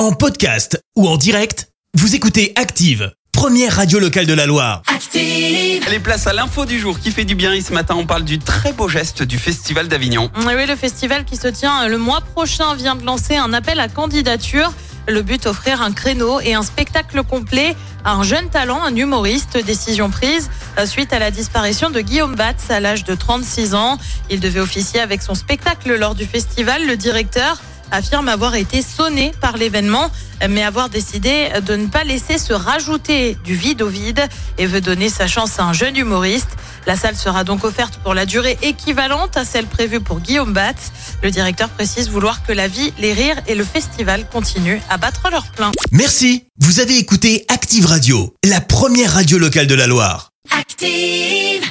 En podcast ou en direct, vous écoutez Active, première radio locale de la Loire. Active. Les places à l'info du jour qui fait du bien. Et ce matin, on parle du très beau geste du Festival d'Avignon. Oui, le festival qui se tient le mois prochain vient de lancer un appel à candidature. Le but, offrir un créneau et un spectacle complet à un jeune talent, un humoriste. Décision prise euh, suite à la disparition de Guillaume Batz à l'âge de 36 ans. Il devait officier avec son spectacle lors du festival. Le directeur affirme avoir été sonné par l'événement, mais avoir décidé de ne pas laisser se rajouter du vide au vide et veut donner sa chance à un jeune humoriste. La salle sera donc offerte pour la durée équivalente à celle prévue pour Guillaume Batz. Le directeur précise vouloir que la vie, les rires et le festival continuent à battre leur plein. Merci, vous avez écouté Active Radio, la première radio locale de la Loire. Active.